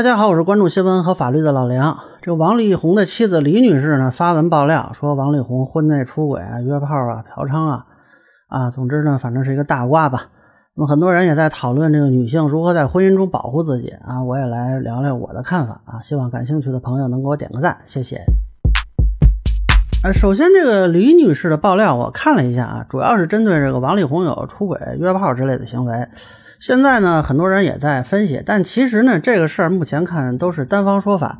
大家好，我是关注新闻和法律的老梁。这个王力宏的妻子李女士呢发文爆料说，王力宏婚内出轨啊、约炮啊、嫖娼啊，啊，总之呢，反正是一个大瓜吧。那么很多人也在讨论这个女性如何在婚姻中保护自己啊，我也来聊聊我的看法啊。希望感兴趣的朋友能给我点个赞，谢谢。呃，首先这个李女士的爆料我看了一下啊，主要是针对这个王力宏有出轨、约炮之类的行为。现在呢，很多人也在分析，但其实呢，这个事儿目前看都是单方说法，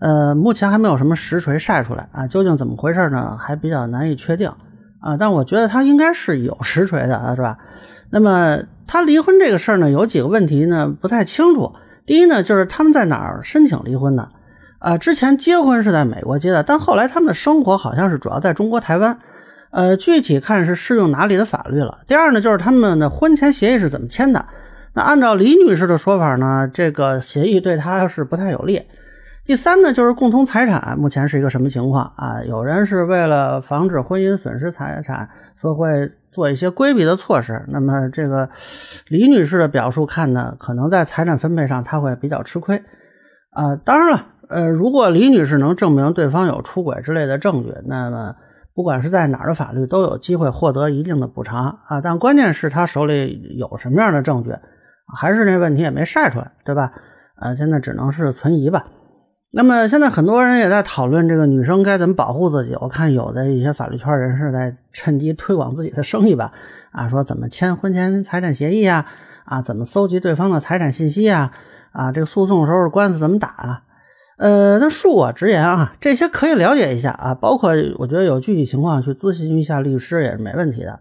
呃，目前还没有什么实锤晒出来啊，究竟怎么回事呢？还比较难以确定啊。但我觉得他应该是有实锤的啊，是吧？那么他离婚这个事儿呢，有几个问题呢不太清楚。第一呢，就是他们在哪儿申请离婚的？啊，之前结婚是在美国结的，但后来他们的生活好像是主要在中国台湾。呃，具体看是适用哪里的法律了。第二呢，就是他们的婚前协议是怎么签的？那按照李女士的说法呢，这个协议对她是不太有利。第三呢，就是共同财产目前是一个什么情况啊？有人是为了防止婚姻损失财产，所以会做一些规避的措施。那么这个李女士的表述看呢，可能在财产分配上她会比较吃亏啊。当然了，呃，如果李女士能证明对方有出轨之类的证据，那么。不管是在哪儿的法律都有机会获得一定的补偿啊，但关键是他手里有什么样的证据，还是那问题也没晒出来，对吧？呃，现在只能是存疑吧。那么现在很多人也在讨论这个女生该怎么保护自己，我看有的一些法律圈人士在趁机推广自己的生意吧，啊，说怎么签婚前财产协议啊，啊，怎么搜集对方的财产信息啊，啊，这个诉讼时候官司怎么打啊？呃，那恕我直言啊，这些可以了解一下啊，包括我觉得有具体情况去咨询一下律师也是没问题的。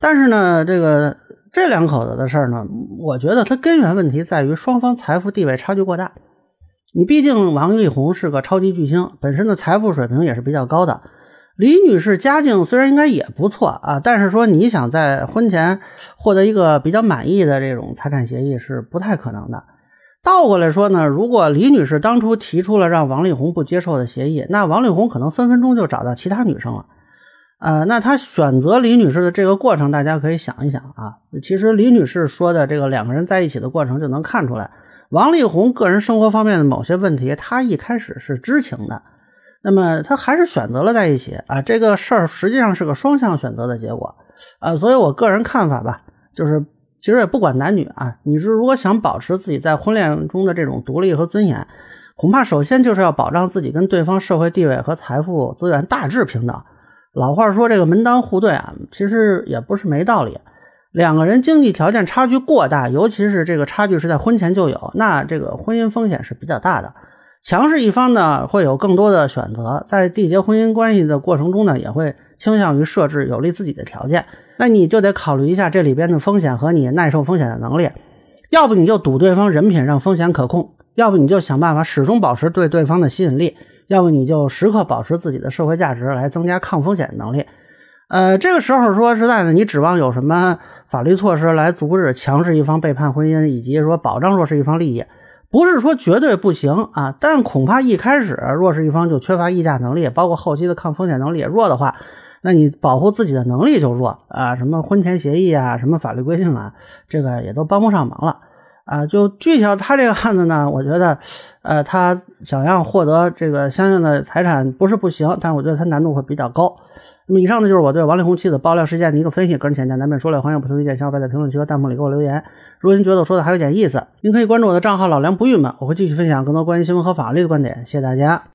但是呢，这个这两口子的事儿呢，我觉得它根源问题在于双方财富地位差距过大。你毕竟王力宏是个超级巨星，本身的财富水平也是比较高的。李女士家境虽然应该也不错啊，但是说你想在婚前获得一个比较满意的这种财产协议是不太可能的。倒过来说呢，如果李女士当初提出了让王力宏不接受的协议，那王力宏可能分分钟就找到其他女生了。呃，那他选择李女士的这个过程，大家可以想一想啊。其实李女士说的这个两个人在一起的过程，就能看出来，王力宏个人生活方面的某些问题，他一开始是知情的。那么他还是选择了在一起啊。这个事儿实际上是个双向选择的结果啊。所以我个人看法吧，就是。其实也不管男女啊，你是如果想保持自己在婚恋中的这种独立和尊严，恐怕首先就是要保障自己跟对方社会地位和财富资源大致平等。老话说这个门当户对啊，其实也不是没道理。两个人经济条件差距过大，尤其是这个差距是在婚前就有，那这个婚姻风险是比较大的。强势一方呢会有更多的选择，在缔结婚姻关系的过程中呢，也会倾向于设置有利自己的条件。那你就得考虑一下这里边的风险和你耐受风险的能力，要不你就赌对方人品让风险可控，要不你就想办法始终保持对对方的吸引力，要不你就时刻保持自己的社会价值来增加抗风险的能力。呃，这个时候说实在的，你指望有什么法律措施来阻止强势一方背叛婚姻，以及说保障弱势一方利益，不是说绝对不行啊，但恐怕一开始弱势一方就缺乏议价能力，包括后期的抗风险能力也弱的话。那你保护自己的能力就弱啊，什么婚前协议啊，什么法律规定啊，这个也都帮不上忙了啊。就具体到他这个案子呢，我觉得，呃，他想要获得这个相应的财产不是不行，但我觉得他难度会比较高。那么以上呢就是我对王力宏妻子爆料事件的一个分析，个人浅见难免说了，欢迎不同意见小伙伴在评论区和弹幕里给我留言。如果您觉得我说的还有点意思，您可以关注我的账号老梁不郁闷，我会继续分享更多关于新闻和法律的观点。谢谢大家。